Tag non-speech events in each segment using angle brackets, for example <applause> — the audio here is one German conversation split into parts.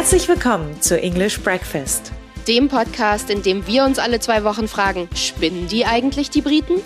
Herzlich willkommen zu English Breakfast, dem Podcast, in dem wir uns alle zwei Wochen fragen, spinnen die eigentlich die Briten?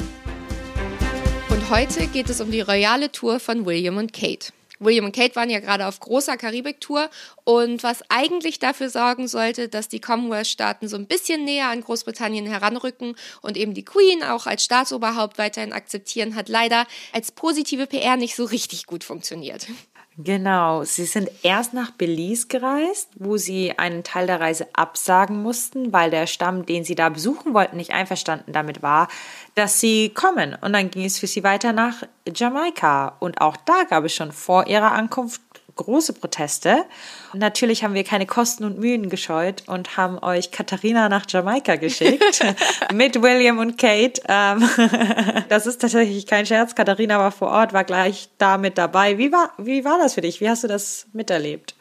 Und heute geht es um die royale Tour von William und Kate. William und Kate waren ja gerade auf großer Karibik-Tour und was eigentlich dafür sorgen sollte, dass die Commonwealth-Staaten so ein bisschen näher an Großbritannien heranrücken und eben die Queen auch als Staatsoberhaupt weiterhin akzeptieren, hat leider als positive PR nicht so richtig gut funktioniert. Genau, sie sind erst nach Belize gereist, wo sie einen Teil der Reise absagen mussten, weil der Stamm, den sie da besuchen wollten, nicht einverstanden damit war, dass sie kommen. Und dann ging es für sie weiter nach Jamaika. Und auch da gab es schon vor ihrer Ankunft große Proteste. Und natürlich haben wir keine Kosten und Mühen gescheut und haben euch Katharina nach Jamaika <laughs> geschickt <laughs> mit William und Kate. Ähm, <laughs> das ist tatsächlich kein Scherz. Katharina war vor Ort, war gleich da mit dabei. Wie war, wie war das für dich? Wie hast du das miterlebt?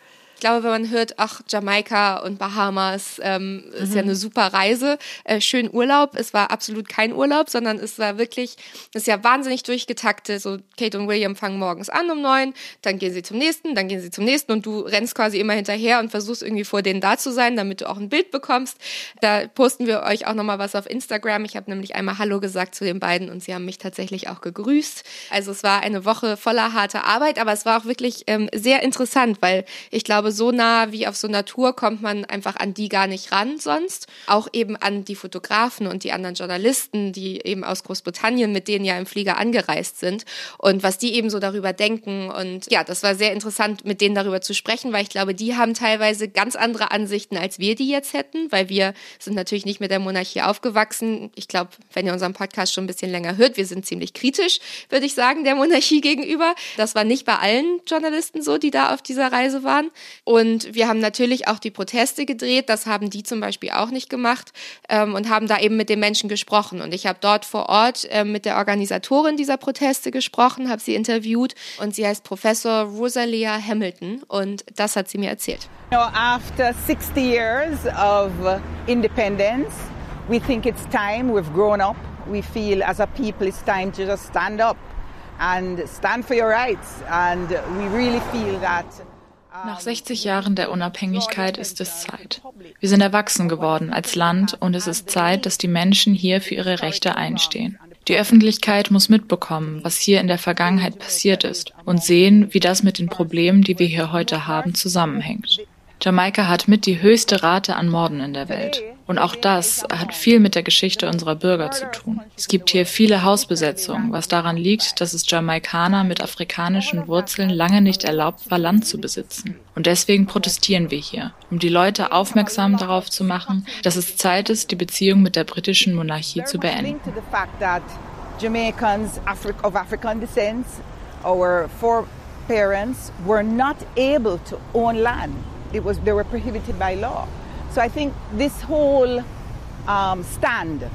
Glaube, wenn man hört, ach, Jamaika und Bahamas ähm, ist mhm. ja eine super Reise, äh, schön Urlaub. Es war absolut kein Urlaub, sondern es war wirklich, es ist ja wahnsinnig durchgetaktet. So Kate und William fangen morgens an um neun, dann gehen sie zum nächsten, dann gehen sie zum nächsten und du rennst quasi immer hinterher und versuchst irgendwie vor denen da zu sein, damit du auch ein Bild bekommst. Da posten wir euch auch nochmal was auf Instagram. Ich habe nämlich einmal Hallo gesagt zu den beiden und sie haben mich tatsächlich auch gegrüßt. Also es war eine Woche voller harter Arbeit, aber es war auch wirklich ähm, sehr interessant, weil ich glaube, so nah wie auf so Natur kommt man einfach an die gar nicht ran sonst. Auch eben an die Fotografen und die anderen Journalisten, die eben aus Großbritannien mit denen ja im Flieger angereist sind und was die eben so darüber denken. Und ja, das war sehr interessant, mit denen darüber zu sprechen, weil ich glaube, die haben teilweise ganz andere Ansichten, als wir die jetzt hätten, weil wir sind natürlich nicht mit der Monarchie aufgewachsen. Ich glaube, wenn ihr unseren Podcast schon ein bisschen länger hört, wir sind ziemlich kritisch, würde ich sagen, der Monarchie gegenüber. Das war nicht bei allen Journalisten so, die da auf dieser Reise waren. Und wir haben natürlich auch die Proteste gedreht. Das haben die zum Beispiel auch nicht gemacht ähm, und haben da eben mit den Menschen gesprochen. Und ich habe dort vor Ort äh, mit der Organisatorin dieser Proteste gesprochen, habe sie interviewt und sie heißt Professor Rosalia Hamilton und das hat sie mir erzählt. You know, after 60 years of independence, we think it's time. We've grown up. We feel as a people it's time to just stand up and stand for your rights. And we really feel that. Nach 60 Jahren der Unabhängigkeit ist es Zeit. Wir sind erwachsen geworden als Land und es ist Zeit, dass die Menschen hier für ihre Rechte einstehen. Die Öffentlichkeit muss mitbekommen, was hier in der Vergangenheit passiert ist und sehen, wie das mit den Problemen, die wir hier heute haben, zusammenhängt. Jamaika hat mit die höchste Rate an Morden in der Welt. Und auch das hat viel mit der Geschichte unserer Bürger zu tun. Es gibt hier viele Hausbesetzungen, was daran liegt, dass es Jamaikaner mit afrikanischen Wurzeln lange nicht erlaubt war, Land zu besitzen. Und deswegen protestieren wir hier, um die Leute aufmerksam darauf zu machen, dass es Zeit ist, die Beziehung mit der britischen Monarchie zu beenden. Our foreparents were not able to own land. it was, they were prohibited by law. So I think this whole um, stand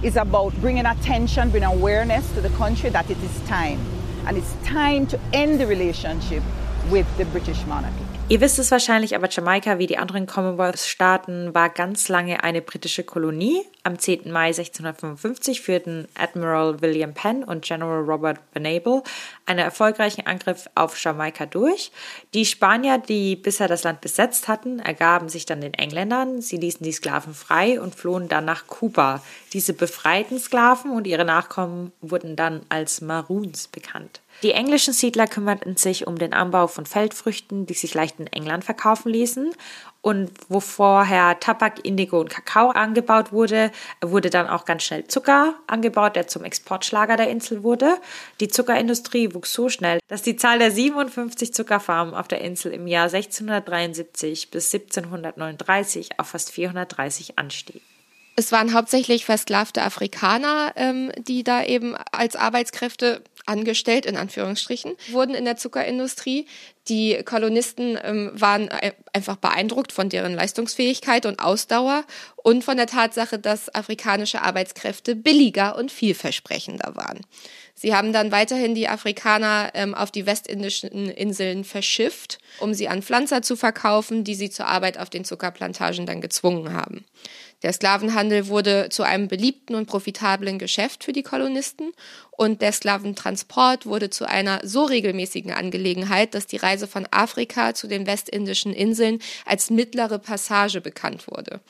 is about bringing attention, bringing awareness to the country that it is time. And it's time to end the relationship with the British monarchy. Ihr wisst es wahrscheinlich, aber Jamaika wie die anderen Commonwealth-Staaten war ganz lange eine britische Kolonie. Am 10. Mai 1655 führten Admiral William Penn und General Robert Venable einen erfolgreichen Angriff auf Jamaika durch. Die Spanier, die bisher das Land besetzt hatten, ergaben sich dann den Engländern. Sie ließen die Sklaven frei und flohen dann nach Kuba. Diese befreiten Sklaven und ihre Nachkommen wurden dann als Maroons bekannt. Die englischen Siedler kümmerten sich um den Anbau von Feldfrüchten, die sich leicht in England verkaufen ließen. Und wo vorher Tabak, Indigo und Kakao angebaut wurde, wurde dann auch ganz schnell Zucker angebaut, der zum Exportschlager der Insel wurde. Die Zuckerindustrie wuchs so schnell, dass die Zahl der 57 Zuckerfarmen auf der Insel im Jahr 1673 bis 1739 auf fast 430 anstieg. Es waren hauptsächlich versklavte Afrikaner, ähm, die da eben als Arbeitskräfte angestellt, in Anführungsstrichen, wurden in der Zuckerindustrie. Die Kolonisten ähm, waren einfach beeindruckt von deren Leistungsfähigkeit und Ausdauer und von der Tatsache, dass afrikanische Arbeitskräfte billiger und vielversprechender waren. Sie haben dann weiterhin die Afrikaner ähm, auf die westindischen Inseln verschifft, um sie an Pflanzer zu verkaufen, die sie zur Arbeit auf den Zuckerplantagen dann gezwungen haben. Der Sklavenhandel wurde zu einem beliebten und profitablen Geschäft für die Kolonisten und der Sklaventransport wurde zu einer so regelmäßigen Angelegenheit, dass die Reise von Afrika zu den westindischen Inseln als mittlere Passage bekannt wurde.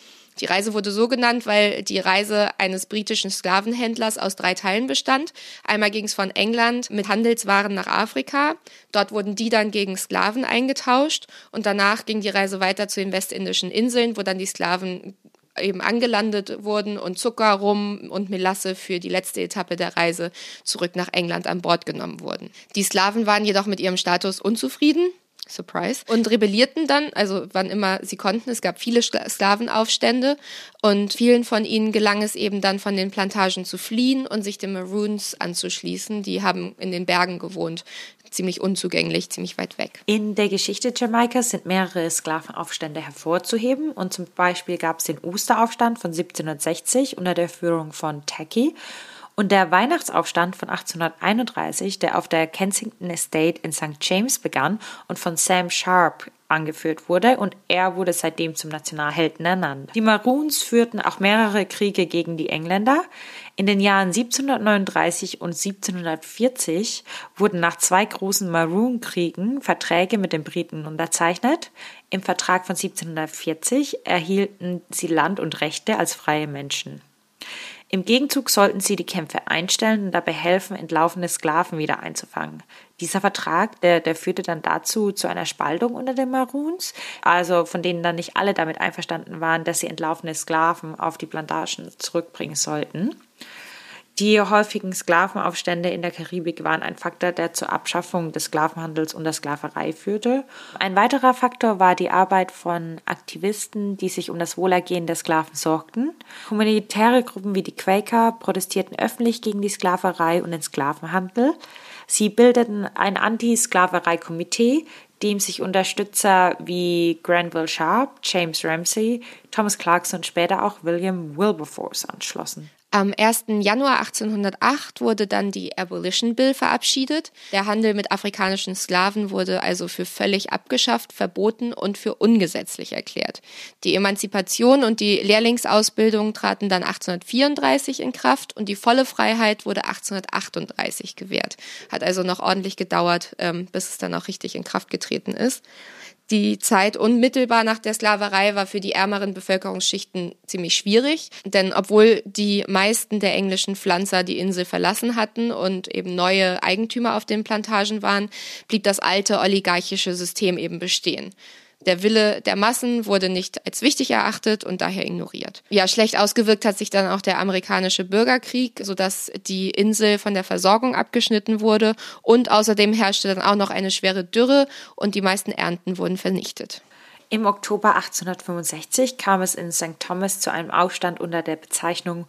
Die Reise wurde so genannt, weil die Reise eines britischen Sklavenhändlers aus drei Teilen bestand. Einmal ging es von England mit Handelswaren nach Afrika. Dort wurden die dann gegen Sklaven eingetauscht und danach ging die Reise weiter zu den westindischen Inseln, wo dann die Sklaven eben angelandet wurden und Zucker, Rum und Melasse für die letzte Etappe der Reise zurück nach England an Bord genommen wurden. Die Sklaven waren jedoch mit ihrem Status unzufrieden Surprise. Und rebellierten dann, also wann immer sie konnten. Es gab viele Sklavenaufstände und vielen von ihnen gelang es eben dann von den Plantagen zu fliehen und sich den Maroons anzuschließen. Die haben in den Bergen gewohnt, ziemlich unzugänglich, ziemlich weit weg. In der Geschichte Jamaikas sind mehrere Sklavenaufstände hervorzuheben und zum Beispiel gab es den Osteraufstand von 1760 unter der Führung von Tacky und der Weihnachtsaufstand von 1831, der auf der Kensington Estate in St. James begann und von Sam Sharp angeführt wurde und er wurde seitdem zum Nationalhelden ernannt. Die Maroons führten auch mehrere Kriege gegen die Engländer. In den Jahren 1739 und 1740 wurden nach zwei großen Maroon-Kriegen Verträge mit den Briten unterzeichnet. Im Vertrag von 1740 erhielten sie Land und Rechte als freie Menschen. Im Gegenzug sollten sie die Kämpfe einstellen und dabei helfen, entlaufene Sklaven wieder einzufangen. Dieser Vertrag, der, der führte dann dazu zu einer Spaltung unter den Maroons, also von denen dann nicht alle damit einverstanden waren, dass sie entlaufene Sklaven auf die Plantagen zurückbringen sollten. Die häufigen Sklavenaufstände in der Karibik waren ein Faktor, der zur Abschaffung des Sklavenhandels und der Sklaverei führte. Ein weiterer Faktor war die Arbeit von Aktivisten, die sich um das Wohlergehen der Sklaven sorgten. Humanitäre Gruppen wie die Quaker protestierten öffentlich gegen die Sklaverei und den Sklavenhandel. Sie bildeten ein Anti-Sklaverei-Komitee, dem sich Unterstützer wie Granville Sharp, James Ramsey, Thomas Clarkson und später auch William Wilberforce anschlossen. Am 1. Januar 1808 wurde dann die Abolition Bill verabschiedet. Der Handel mit afrikanischen Sklaven wurde also für völlig abgeschafft, verboten und für ungesetzlich erklärt. Die Emanzipation und die Lehrlingsausbildung traten dann 1834 in Kraft und die volle Freiheit wurde 1838 gewährt. Hat also noch ordentlich gedauert, ähm, bis es dann auch richtig in Kraft getreten ist. Die Zeit unmittelbar nach der Sklaverei war für die ärmeren Bevölkerungsschichten ziemlich schwierig, denn obwohl die meisten der englischen Pflanzer die Insel verlassen hatten und eben neue Eigentümer auf den Plantagen waren, blieb das alte oligarchische System eben bestehen. Der Wille der Massen wurde nicht als wichtig erachtet und daher ignoriert. Ja, schlecht ausgewirkt hat sich dann auch der amerikanische Bürgerkrieg, sodass die Insel von der Versorgung abgeschnitten wurde und außerdem herrschte dann auch noch eine schwere Dürre und die meisten Ernten wurden vernichtet. Im Oktober 1865 kam es in St. Thomas zu einem Aufstand unter der Bezeichnung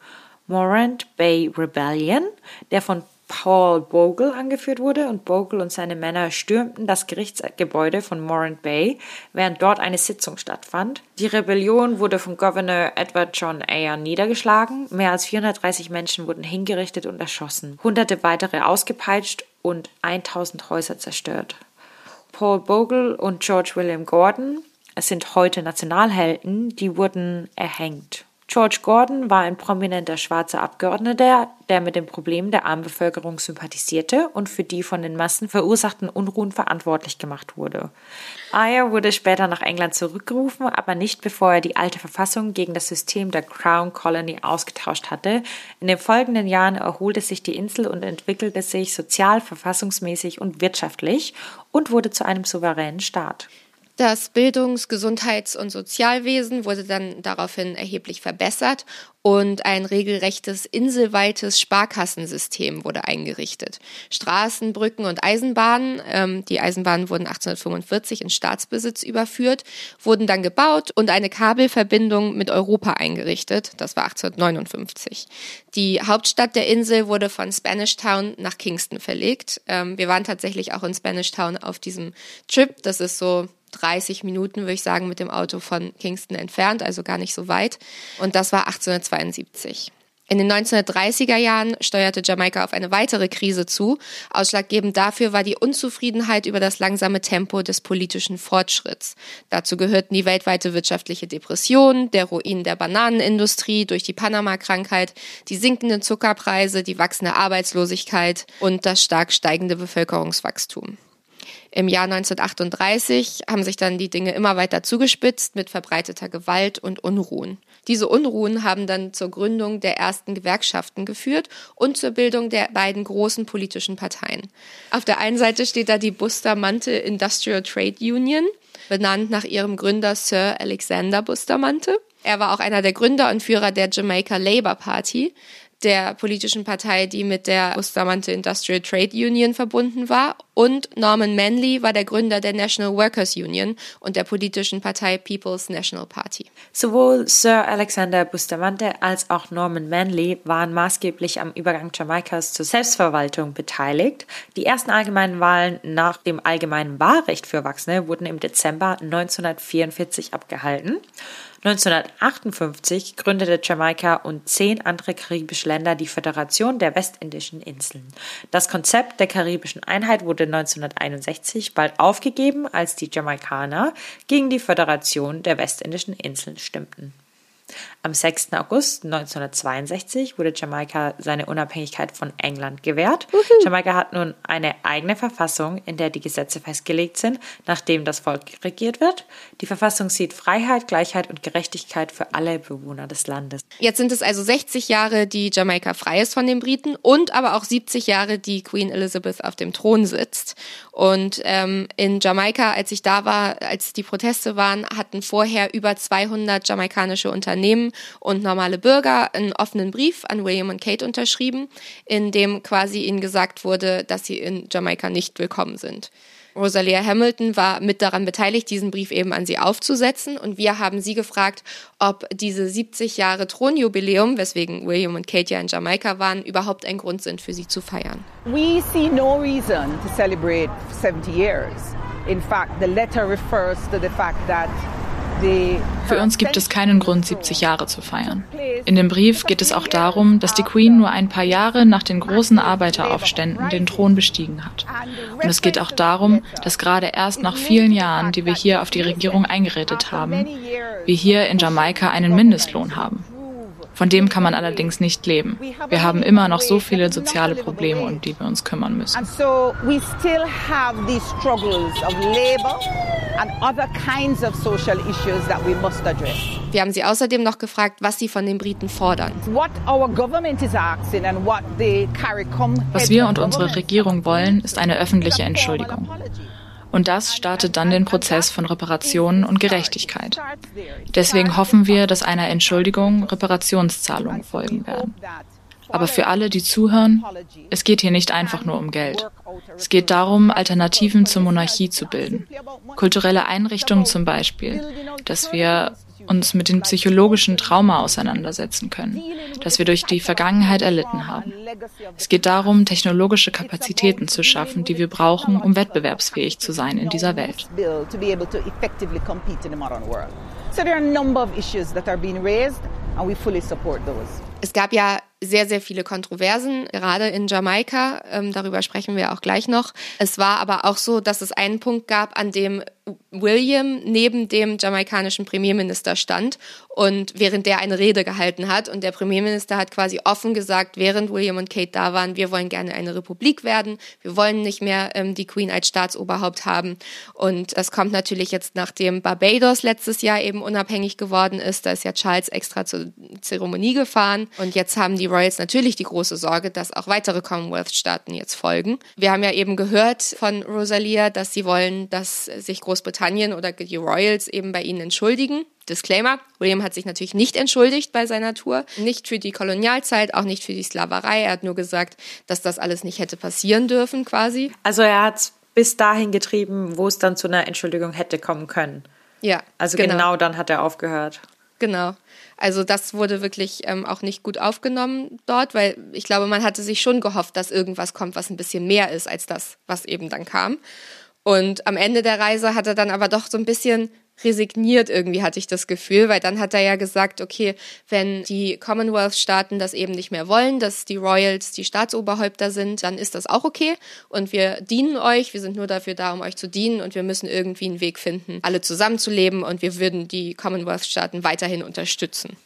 Morant Bay Rebellion, der von Paul Bogle angeführt wurde und Bogle und seine Männer stürmten das Gerichtsgebäude von Morant Bay, während dort eine Sitzung stattfand. Die Rebellion wurde von Gouverneur Edward John Ayer niedergeschlagen, mehr als 430 Menschen wurden hingerichtet und erschossen, hunderte weitere ausgepeitscht und 1000 Häuser zerstört. Paul Bogle und George William Gordon sind heute Nationalhelden, die wurden erhängt. George Gordon war ein prominenter schwarzer Abgeordneter, der mit den Problemen der armen Bevölkerung sympathisierte und für die von den Massen verursachten Unruhen verantwortlich gemacht wurde. Ayer wurde später nach England zurückgerufen, aber nicht bevor er die alte Verfassung gegen das System der Crown Colony ausgetauscht hatte. In den folgenden Jahren erholte sich die Insel und entwickelte sich sozial, verfassungsmäßig und wirtschaftlich und wurde zu einem souveränen Staat. Das Bildungs-, Gesundheits- und Sozialwesen wurde dann daraufhin erheblich verbessert und ein regelrechtes inselweites Sparkassensystem wurde eingerichtet. Straßen, Brücken und Eisenbahnen, ähm, die Eisenbahnen wurden 1845 in Staatsbesitz überführt, wurden dann gebaut und eine Kabelverbindung mit Europa eingerichtet. Das war 1859. Die Hauptstadt der Insel wurde von Spanish Town nach Kingston verlegt. Ähm, wir waren tatsächlich auch in Spanish Town auf diesem Trip. Das ist so 30 Minuten, würde ich sagen, mit dem Auto von Kingston entfernt, also gar nicht so weit. Und das war 1872. In den 1930er Jahren steuerte Jamaika auf eine weitere Krise zu. Ausschlaggebend dafür war die Unzufriedenheit über das langsame Tempo des politischen Fortschritts. Dazu gehörten die weltweite wirtschaftliche Depression, der Ruin der Bananenindustrie durch die Panama-Krankheit, die sinkenden Zuckerpreise, die wachsende Arbeitslosigkeit und das stark steigende Bevölkerungswachstum. Im Jahr 1938 haben sich dann die Dinge immer weiter zugespitzt mit verbreiteter Gewalt und Unruhen. Diese Unruhen haben dann zur Gründung der ersten Gewerkschaften geführt und zur Bildung der beiden großen politischen Parteien. Auf der einen Seite steht da die Bustamante Industrial Trade Union, benannt nach ihrem Gründer Sir Alexander Bustamante. Er war auch einer der Gründer und Führer der Jamaica Labour Party, der politischen Partei, die mit der Bustamante Industrial Trade Union verbunden war. Und Norman Manley war der Gründer der National Workers Union und der politischen Partei People's National Party. Sowohl Sir Alexander Bustamante als auch Norman Manley waren maßgeblich am Übergang Jamaikas zur Selbstverwaltung beteiligt. Die ersten allgemeinen Wahlen nach dem allgemeinen Wahlrecht für Erwachsene wurden im Dezember 1944 abgehalten. 1958 gründete Jamaika und zehn andere karibische Länder die Föderation der Westindischen Inseln. Das Konzept der karibischen Einheit wurde 1961 bald aufgegeben, als die Jamaikaner gegen die Föderation der Westindischen Inseln stimmten. Am 6. August 1962 wurde Jamaika seine Unabhängigkeit von England gewährt. Uhu. Jamaika hat nun eine eigene Verfassung, in der die Gesetze festgelegt sind, nachdem das Volk regiert wird. Die Verfassung sieht Freiheit, Gleichheit und Gerechtigkeit für alle Bewohner des Landes. Jetzt sind es also 60 Jahre, die Jamaika frei ist von den Briten und aber auch 70 Jahre, die Queen Elizabeth auf dem Thron sitzt. Und ähm, in Jamaika, als ich da war, als die Proteste waren, hatten vorher über 200 jamaikanische Unternehmen und normale Bürger einen offenen Brief an William und Kate unterschrieben, in dem quasi ihnen gesagt wurde, dass sie in Jamaika nicht willkommen sind. Rosalia Hamilton war mit daran beteiligt, diesen Brief eben an sie aufzusetzen. Und wir haben sie gefragt, ob diese 70 Jahre Thronjubiläum, weswegen William und Kate ja in Jamaika waren, überhaupt ein Grund sind, für sie zu feiern. We see no reason to celebrate 70 years. In fact, the letter refers to the fact that für uns gibt es keinen Grund, 70 Jahre zu feiern. In dem Brief geht es auch darum, dass die Queen nur ein paar Jahre nach den großen Arbeiteraufständen den Thron bestiegen hat. Und es geht auch darum, dass gerade erst nach vielen Jahren, die wir hier auf die Regierung eingeredet haben, wir hier in Jamaika einen Mindestlohn haben. Von dem kann man allerdings nicht leben. Wir haben immer noch so viele soziale Probleme, um die wir uns kümmern müssen. Wir haben sie außerdem noch gefragt, was sie von den Briten fordern. Was wir und unsere Regierung wollen, ist eine öffentliche Entschuldigung. Und das startet dann den Prozess von Reparationen und Gerechtigkeit. Deswegen hoffen wir, dass einer Entschuldigung Reparationszahlungen folgen werden. Aber für alle, die zuhören, es geht hier nicht einfach nur um Geld. Es geht darum, Alternativen zur Monarchie zu bilden. Kulturelle Einrichtungen zum Beispiel, dass wir uns mit dem psychologischen Trauma auseinandersetzen können, das wir durch die Vergangenheit erlitten haben. Es geht darum, technologische Kapazitäten zu schaffen, die wir brauchen, um wettbewerbsfähig zu sein in dieser Welt. So there are a number of issues that are being raised and we fully support those. Es gab ja sehr, sehr viele Kontroversen, gerade in Jamaika. Ähm, darüber sprechen wir auch gleich noch. Es war aber auch so, dass es einen Punkt gab, an dem William neben dem jamaikanischen Premierminister stand und während der eine Rede gehalten hat. Und der Premierminister hat quasi offen gesagt, während William und Kate da waren, wir wollen gerne eine Republik werden. Wir wollen nicht mehr ähm, die Queen als Staatsoberhaupt haben. Und das kommt natürlich jetzt, nachdem Barbados letztes Jahr eben unabhängig geworden ist. Da ist ja Charles extra zur Zeremonie gefahren. Und jetzt haben die Royals natürlich die große Sorge, dass auch weitere Commonwealth-Staaten jetzt folgen. Wir haben ja eben gehört von Rosalia, dass sie wollen, dass sich Großbritannien oder die Royals eben bei ihnen entschuldigen. Disclaimer, William hat sich natürlich nicht entschuldigt bei seiner Tour, nicht für die Kolonialzeit, auch nicht für die Sklaverei. Er hat nur gesagt, dass das alles nicht hätte passieren dürfen quasi. Also er hat es bis dahin getrieben, wo es dann zu einer Entschuldigung hätte kommen können. Ja. Also genau, genau dann hat er aufgehört. Genau. Also das wurde wirklich ähm, auch nicht gut aufgenommen dort, weil ich glaube, man hatte sich schon gehofft, dass irgendwas kommt, was ein bisschen mehr ist als das, was eben dann kam. Und am Ende der Reise hat er dann aber doch so ein bisschen resigniert irgendwie, hatte ich das Gefühl, weil dann hat er ja gesagt, okay, wenn die Commonwealth-Staaten das eben nicht mehr wollen, dass die Royals die Staatsoberhäupter sind, dann ist das auch okay und wir dienen euch, wir sind nur dafür da, um euch zu dienen und wir müssen irgendwie einen Weg finden, alle zusammenzuleben und wir würden die Commonwealth-Staaten weiterhin unterstützen.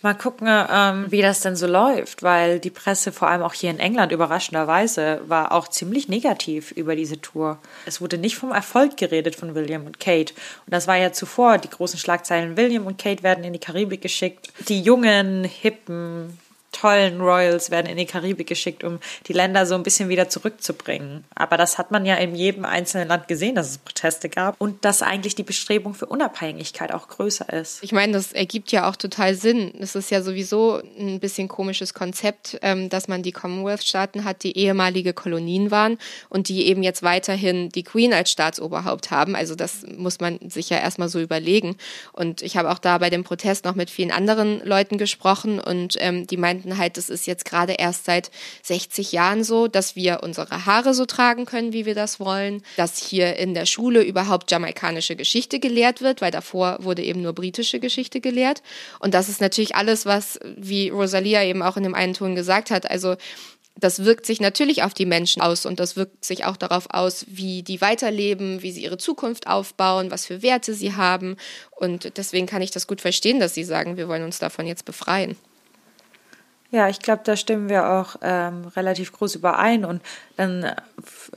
Mal gucken, ähm, wie das denn so läuft, weil die Presse, vor allem auch hier in England, überraschenderweise, war auch ziemlich negativ über diese Tour. Es wurde nicht vom Erfolg geredet von William und Kate. Und das war ja zuvor die großen Schlagzeilen. William und Kate werden in die Karibik geschickt. Die jungen, hippen, tollen Royals werden in die Karibik geschickt, um die Länder so ein bisschen wieder zurückzubringen. Aber das hat man ja in jedem einzelnen Land gesehen, dass es Proteste gab und dass eigentlich die Bestrebung für Unabhängigkeit auch größer ist. Ich meine, das ergibt ja auch total Sinn. Es ist ja sowieso ein bisschen komisches Konzept, ähm, dass man die Commonwealth-Staaten hat, die ehemalige Kolonien waren und die eben jetzt weiterhin die Queen als Staatsoberhaupt haben. Also das muss man sich ja erstmal so überlegen. Und ich habe auch da bei dem Protest noch mit vielen anderen Leuten gesprochen und ähm, die meinten, meinten halt, es ist jetzt gerade erst seit 60 Jahren so, dass wir unsere Haare so tragen können, wie wir das wollen, dass hier in der Schule überhaupt jamaikanische Geschichte gelehrt wird, weil davor wurde eben nur britische Geschichte gelehrt. Und das ist natürlich alles, was, wie Rosalia eben auch in dem einen Ton gesagt hat, also das wirkt sich natürlich auf die Menschen aus und das wirkt sich auch darauf aus, wie die weiterleben, wie sie ihre Zukunft aufbauen, was für Werte sie haben. Und deswegen kann ich das gut verstehen, dass sie sagen, wir wollen uns davon jetzt befreien. Ja, ich glaube, da stimmen wir auch ähm, relativ groß überein. Und dann, äh,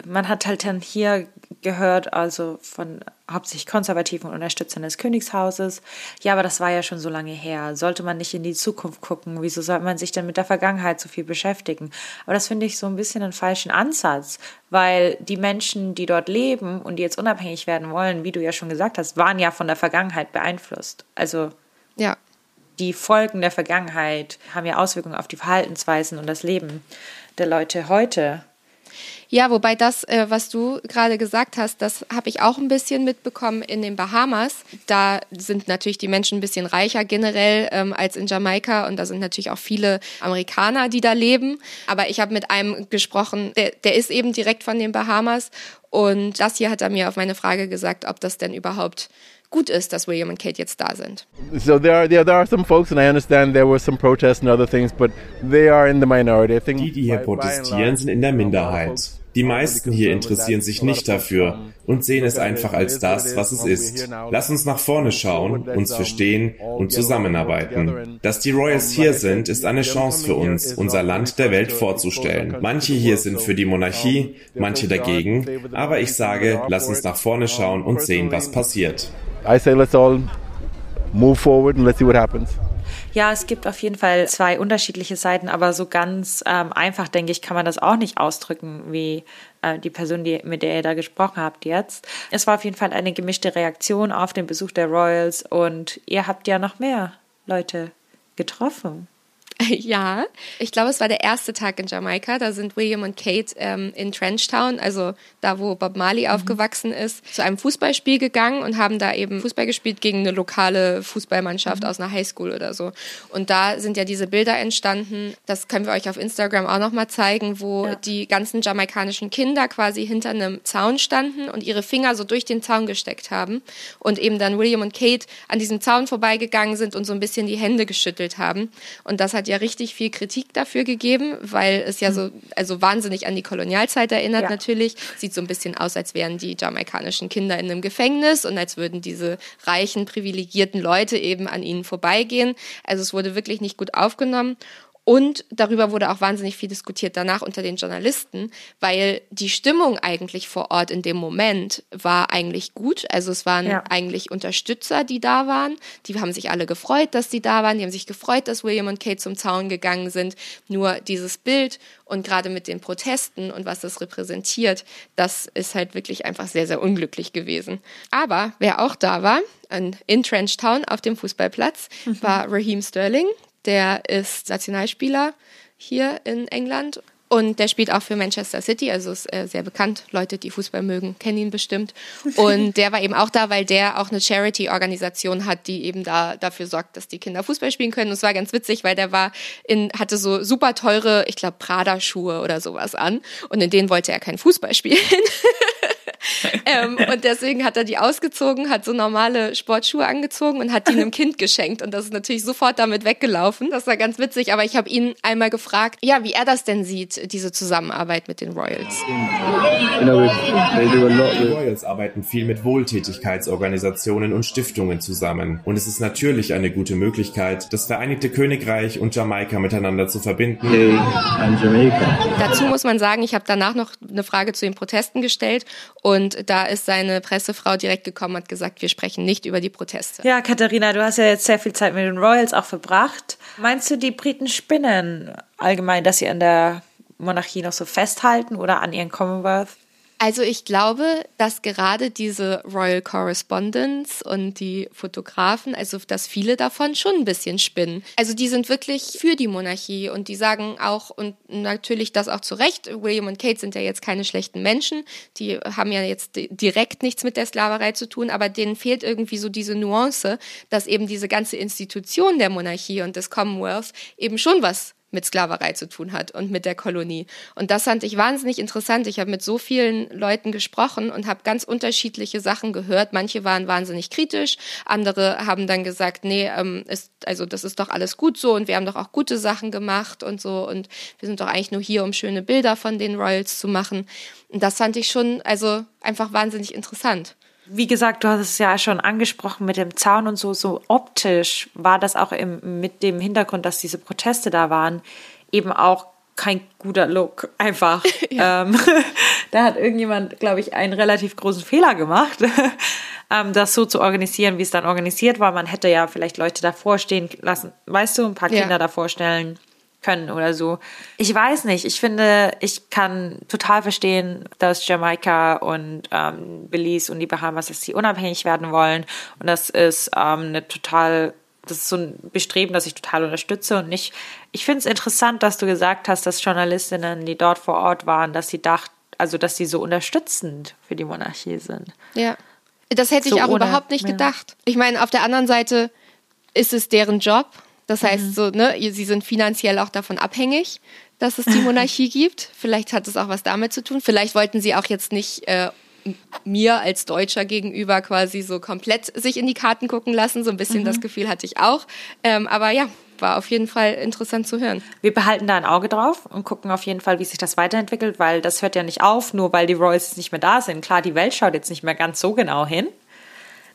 man hat halt dann hier gehört, also von hauptsächlich konservativen Unterstützern des Königshauses, ja, aber das war ja schon so lange her. Sollte man nicht in die Zukunft gucken? Wieso sollte man sich denn mit der Vergangenheit so viel beschäftigen? Aber das finde ich so ein bisschen einen falschen Ansatz, weil die Menschen, die dort leben und die jetzt unabhängig werden wollen, wie du ja schon gesagt hast, waren ja von der Vergangenheit beeinflusst. Also ja die Folgen der Vergangenheit haben ja Auswirkungen auf die Verhaltensweisen und das Leben der Leute heute. Ja, wobei das, äh, was du gerade gesagt hast, das habe ich auch ein bisschen mitbekommen in den Bahamas. Da sind natürlich die Menschen ein bisschen reicher generell ähm, als in Jamaika und da sind natürlich auch viele Amerikaner, die da leben. Aber ich habe mit einem gesprochen, der, der ist eben direkt von den Bahamas und das hier hat er mir auf meine Frage gesagt, ob das denn überhaupt gut ist, dass William und Kate jetzt da sind. So there are, there, there are some folks, and I understand there were some protests and other things, but they are in the minority. I think die, die hier protestieren, sind in der Minderheit. Die meisten hier interessieren sich nicht dafür und sehen es einfach als das, was es ist. Lass uns nach vorne schauen, uns verstehen und zusammenarbeiten. Dass die Royals hier sind, ist eine Chance für uns, unser Land der Welt vorzustellen. Manche hier sind für die Monarchie, manche dagegen, aber ich sage, lass uns nach vorne schauen und sehen, was passiert. I say let's all move forward and let's see what happens. Ja, es gibt auf jeden Fall zwei unterschiedliche Seiten, aber so ganz ähm, einfach, denke ich, kann man das auch nicht ausdrücken, wie äh, die Person, die, mit der ihr da gesprochen habt jetzt. Es war auf jeden Fall eine gemischte Reaktion auf den Besuch der Royals und ihr habt ja noch mehr Leute getroffen. <laughs> Ja, ich glaube, es war der erste Tag in Jamaika. Da sind William und Kate ähm, in Trenchtown, also da, wo Bob Marley mhm. aufgewachsen ist, zu einem Fußballspiel gegangen und haben da eben Fußball gespielt gegen eine lokale Fußballmannschaft mhm. aus einer Highschool oder so. Und da sind ja diese Bilder entstanden. Das können wir euch auf Instagram auch nochmal zeigen, wo ja. die ganzen jamaikanischen Kinder quasi hinter einem Zaun standen und ihre Finger so durch den Zaun gesteckt haben und eben dann William und Kate an diesem Zaun vorbeigegangen sind und so ein bisschen die Hände geschüttelt haben. Und das hat ja richtig viel Kritik dafür gegeben, weil es ja so, also wahnsinnig an die Kolonialzeit erinnert ja. natürlich. Sieht so ein bisschen aus, als wären die jamaikanischen Kinder in einem Gefängnis und als würden diese reichen, privilegierten Leute eben an ihnen vorbeigehen. Also es wurde wirklich nicht gut aufgenommen. Und darüber wurde auch wahnsinnig viel diskutiert danach unter den Journalisten, weil die Stimmung eigentlich vor Ort in dem Moment war eigentlich gut. Also es waren ja. eigentlich Unterstützer, die da waren. Die haben sich alle gefreut, dass sie da waren. Die haben sich gefreut, dass William und Kate zum Zaun gegangen sind. Nur dieses Bild und gerade mit den Protesten und was das repräsentiert, das ist halt wirklich einfach sehr, sehr unglücklich gewesen. Aber wer auch da war, in Trenchtown auf dem Fußballplatz, mhm. war Raheem Sterling. Der ist Nationalspieler hier in England und der spielt auch für Manchester City, also ist äh, sehr bekannt. Leute, die Fußball mögen, kennen ihn bestimmt. Und der war eben auch da, weil der auch eine Charity-Organisation hat, die eben da dafür sorgt, dass die Kinder Fußball spielen können. Und es war ganz witzig, weil der war in, hatte so super teure, ich glaube, Prada-Schuhe oder sowas an. Und in denen wollte er kein Fußball spielen. <laughs> <laughs> ähm, Und deswegen hat er die ausgezogen, hat so normale Sportschuhe angezogen und hat die einem Kind geschenkt. Und das ist natürlich sofort damit weggelaufen. Das war ganz witzig. Aber ich habe ihn einmal gefragt, ja, wie er das denn sieht, diese Zusammenarbeit mit den Royals. Die Royals arbeiten viel mit Wohltätigkeitsorganisationen und Stiftungen zusammen. Und es ist natürlich eine gute Möglichkeit, das Vereinigte Königreich und Jamaika miteinander zu verbinden. Dazu muss man sagen, ich habe danach noch eine Frage zu den Protesten gestellt und da ist seine Pressefrau direkt gekommen und hat gesagt, wir sprechen nicht über die Proteste. Ja, Katharina, du hast ja jetzt sehr viel Zeit mit den Royals auch verbracht. Meinst du, die Briten spinnen allgemein, dass sie an der Monarchie noch so festhalten oder an ihren Commonwealth? Also ich glaube, dass gerade diese Royal Correspondence und die Fotografen, also dass viele davon schon ein bisschen spinnen. Also die sind wirklich für die Monarchie und die sagen auch, und natürlich das auch zu Recht, William und Kate sind ja jetzt keine schlechten Menschen, die haben ja jetzt direkt nichts mit der Sklaverei zu tun, aber denen fehlt irgendwie so diese Nuance, dass eben diese ganze Institution der Monarchie und des Commonwealth eben schon was mit Sklaverei zu tun hat und mit der Kolonie. Und das fand ich wahnsinnig interessant. Ich habe mit so vielen Leuten gesprochen und habe ganz unterschiedliche Sachen gehört. Manche waren wahnsinnig kritisch, andere haben dann gesagt, nee, ähm, ist, also das ist doch alles gut so und wir haben doch auch gute Sachen gemacht und so und wir sind doch eigentlich nur hier, um schöne Bilder von den Royals zu machen. Und das fand ich schon, also einfach wahnsinnig interessant wie gesagt, du hast es ja schon angesprochen mit dem Zaun und so, so optisch war das auch im, mit dem Hintergrund, dass diese Proteste da waren, eben auch kein guter Look, einfach. <laughs> Ja. Ähm, <laughs> da hat irgendjemand, glaube ich, einen relativ großen Fehler gemacht, <laughs> ähm, das so zu organisieren, wie es dann organisiert war. Man hätte ja vielleicht Leute davor stehen lassen, weißt du, ein paar Kinder ja. davor stellen können oder so. Ich weiß nicht. Ich finde, ich kann total verstehen, dass Jamaika und ähm, Belize und die Bahamas, dass sie unabhängig werden wollen. Und das ist ähm, eine total, das ist so ein Bestreben, das ich total unterstütze. Und nicht, ich finde es interessant, dass du gesagt hast, dass Journalistinnen, die dort vor Ort waren, dass sie dachten, also dass sie so unterstützend für die Monarchie sind. Ja. Das hätte so ich auch ohne, überhaupt nicht ja. gedacht. Ich meine, auf der anderen Seite ist es deren Job das heißt, mhm. so, ne, sie sind finanziell auch davon abhängig, dass es die <laughs> Monarchie gibt. Vielleicht hat es auch was damit zu tun. Vielleicht wollten sie auch jetzt nicht äh, mir als Deutscher gegenüber quasi so komplett sich in die Karten gucken lassen. So ein bisschen mhm. das Gefühl hatte ich auch. Ähm, aber ja, war auf jeden Fall interessant zu hören. Wir behalten da ein Auge drauf und gucken auf jeden Fall, wie sich das weiterentwickelt, weil das hört ja nicht auf, nur weil die Royals nicht mehr da sind. Klar, die Welt schaut jetzt nicht mehr ganz so genau hin.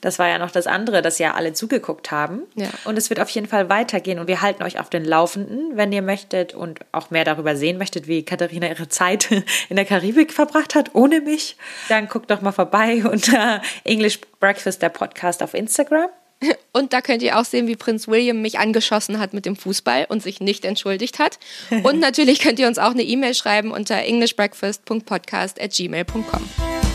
Das war ja noch das andere, dass ja alle zugeguckt haben. Ja. Und es wird auf jeden Fall weitergehen und wir halten euch auf den Laufenden, wenn ihr möchtet und auch mehr darüber sehen möchtet, wie Katharina ihre Zeit <laughs> in der Karibik verbracht hat, ohne mich. Dann guckt doch mal vorbei unter <laughs> English Breakfast, der Podcast auf Instagram. <laughs> Und da könnt ihr auch sehen, wie Prinz William mich angeschossen hat mit dem Fußball und sich nicht entschuldigt hat. Und natürlich könnt ihr uns auch eine E-Mail schreiben unter englishbreakfast.podcast at gmail.com.